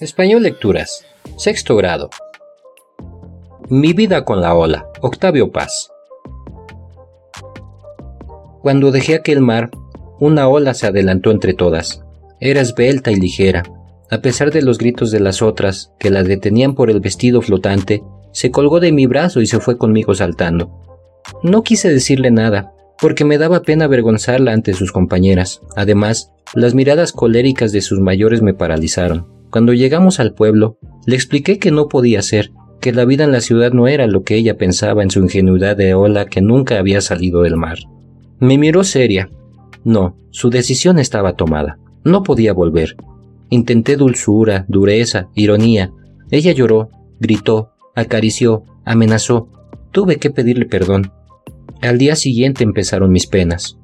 Español Lecturas. Sexto grado. Mi vida con la ola. Octavio Paz. Cuando dejé aquel mar, una ola se adelantó entre todas. Era esbelta y ligera. A pesar de los gritos de las otras, que la detenían por el vestido flotante, se colgó de mi brazo y se fue conmigo saltando. No quise decirle nada, porque me daba pena avergonzarla ante sus compañeras. Además, las miradas coléricas de sus mayores me paralizaron. Cuando llegamos al pueblo, le expliqué que no podía ser, que la vida en la ciudad no era lo que ella pensaba en su ingenuidad de ola que nunca había salido del mar. Me miró seria. No, su decisión estaba tomada. No podía volver. Intenté dulzura, dureza, ironía. Ella lloró, gritó, acarició, amenazó. Tuve que pedirle perdón. Al día siguiente empezaron mis penas.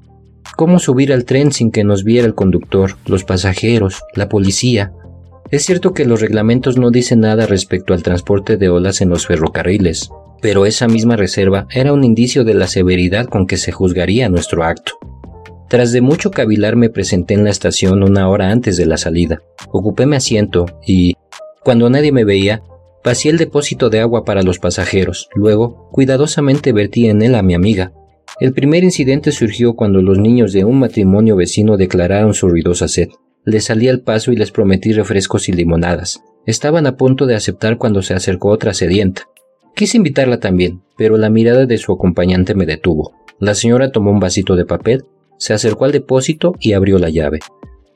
¿Cómo subir al tren sin que nos viera el conductor, los pasajeros, la policía? Es cierto que los reglamentos no dicen nada respecto al transporte de olas en los ferrocarriles, pero esa misma reserva era un indicio de la severidad con que se juzgaría nuestro acto. Tras de mucho cavilar me presenté en la estación una hora antes de la salida. Ocupé mi asiento y, cuando nadie me veía, Vacié el depósito de agua para los pasajeros. Luego, cuidadosamente vertí en él a mi amiga. El primer incidente surgió cuando los niños de un matrimonio vecino declararon su ruidosa sed. Les salí al paso y les prometí refrescos y limonadas. Estaban a punto de aceptar cuando se acercó otra sedienta. Quise invitarla también, pero la mirada de su acompañante me detuvo. La señora tomó un vasito de papel, se acercó al depósito y abrió la llave.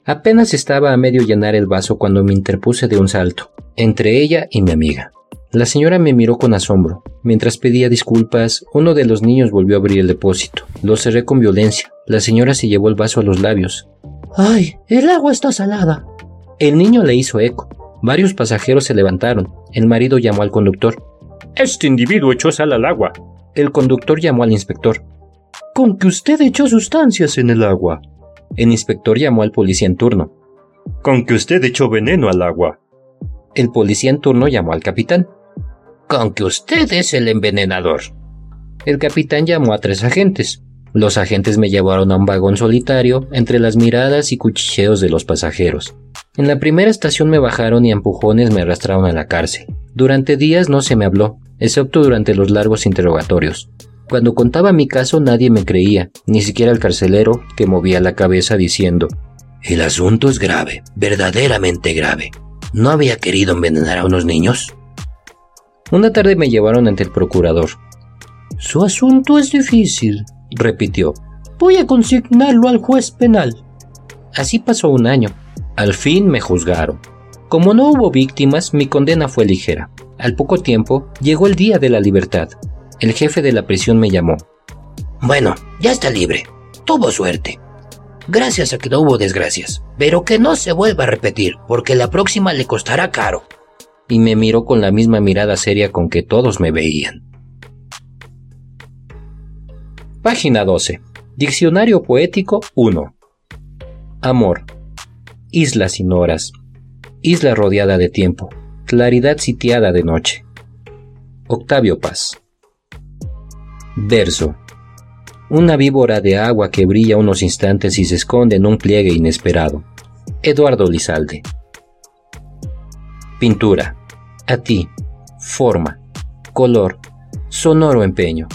Apenas estaba a medio llenar el vaso cuando me interpuse de un salto, entre ella y mi amiga. La señora me miró con asombro. Mientras pedía disculpas, uno de los niños volvió a abrir el depósito. Lo cerré con violencia. La señora se llevó el vaso a los labios. ¡Ay! El agua está salada. El niño le hizo eco. Varios pasajeros se levantaron. El marido llamó al conductor. Este individuo echó sal al agua. El conductor llamó al inspector. Con que usted echó sustancias en el agua. El inspector llamó al policía en turno. Con que usted echó veneno al agua. El policía en turno llamó al capitán. Con que usted es el envenenador. El capitán llamó a tres agentes. Los agentes me llevaron a un vagón solitario entre las miradas y cuchicheos de los pasajeros. En la primera estación me bajaron y empujones me arrastraron a la cárcel. Durante días no se me habló, excepto durante los largos interrogatorios. Cuando contaba mi caso nadie me creía, ni siquiera el carcelero, que movía la cabeza diciendo, El asunto es grave, verdaderamente grave. ¿No había querido envenenar a unos niños? Una tarde me llevaron ante el procurador. Su asunto es difícil, repitió. Voy a consignarlo al juez penal. Así pasó un año. Al fin me juzgaron. Como no hubo víctimas, mi condena fue ligera. Al poco tiempo llegó el día de la libertad. El jefe de la prisión me llamó. Bueno, ya está libre. Tuvo suerte. Gracias a que no hubo desgracias. Pero que no se vuelva a repetir, porque la próxima le costará caro. Y me miró con la misma mirada seria con que todos me veían. Página 12. Diccionario Poético 1. Amor. Isla sin horas. Isla rodeada de tiempo. Claridad sitiada de noche. Octavio Paz. Verso. Una víbora de agua que brilla unos instantes y se esconde en un pliegue inesperado. Eduardo Lizalde. Pintura. A ti. Forma. Color. Sonoro empeño.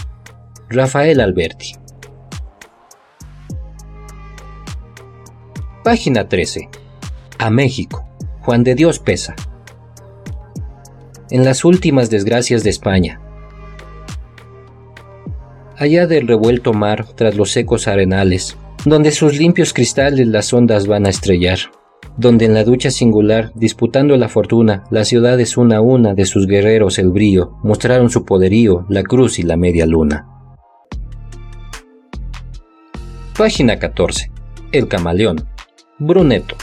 Rafael Alberti. Página 13. A México. Juan de Dios Pesa. En las últimas desgracias de España, allá del revuelto mar, tras los secos arenales, donde sus limpios cristales las ondas van a estrellar, donde en la ducha singular, disputando la fortuna, las ciudades una a una de sus guerreros el brío, mostraron su poderío, la cruz y la media luna. Página 14. El camaleón. Bruneto.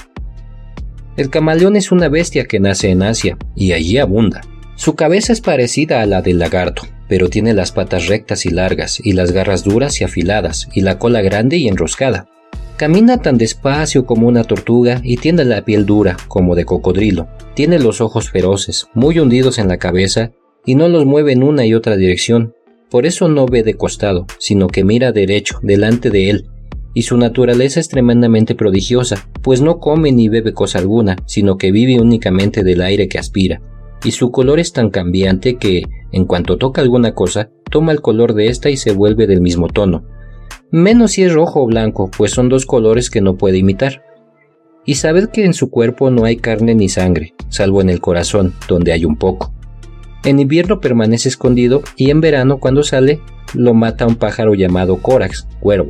El camaleón es una bestia que nace en Asia, y allí abunda. Su cabeza es parecida a la del lagarto, pero tiene las patas rectas y largas, y las garras duras y afiladas, y la cola grande y enroscada. Camina tan despacio como una tortuga y tiene la piel dura, como de cocodrilo. Tiene los ojos feroces, muy hundidos en la cabeza, y no los mueve en una y otra dirección. Por eso no ve de costado, sino que mira derecho, delante de él, y su naturaleza es tremendamente prodigiosa, pues no come ni bebe cosa alguna, sino que vive únicamente del aire que aspira, y su color es tan cambiante que, en cuanto toca alguna cosa, toma el color de ésta y se vuelve del mismo tono, menos si es rojo o blanco, pues son dos colores que no puede imitar. Y sabed que en su cuerpo no hay carne ni sangre, salvo en el corazón, donde hay un poco. En invierno permanece escondido y en verano cuando sale lo mata un pájaro llamado córax, cuervo.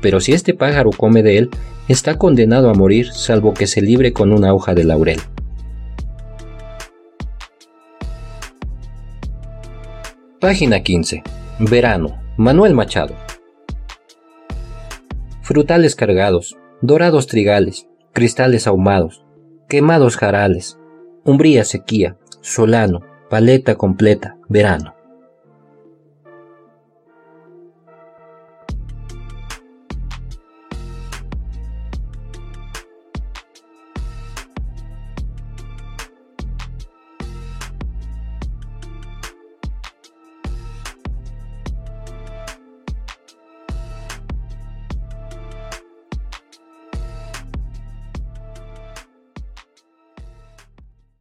Pero si este pájaro come de él, está condenado a morir salvo que se libre con una hoja de laurel. Página 15. Verano. Manuel Machado. Frutales cargados, dorados trigales, cristales ahumados, quemados jarales, umbría sequía, solano, paleta completa, verano.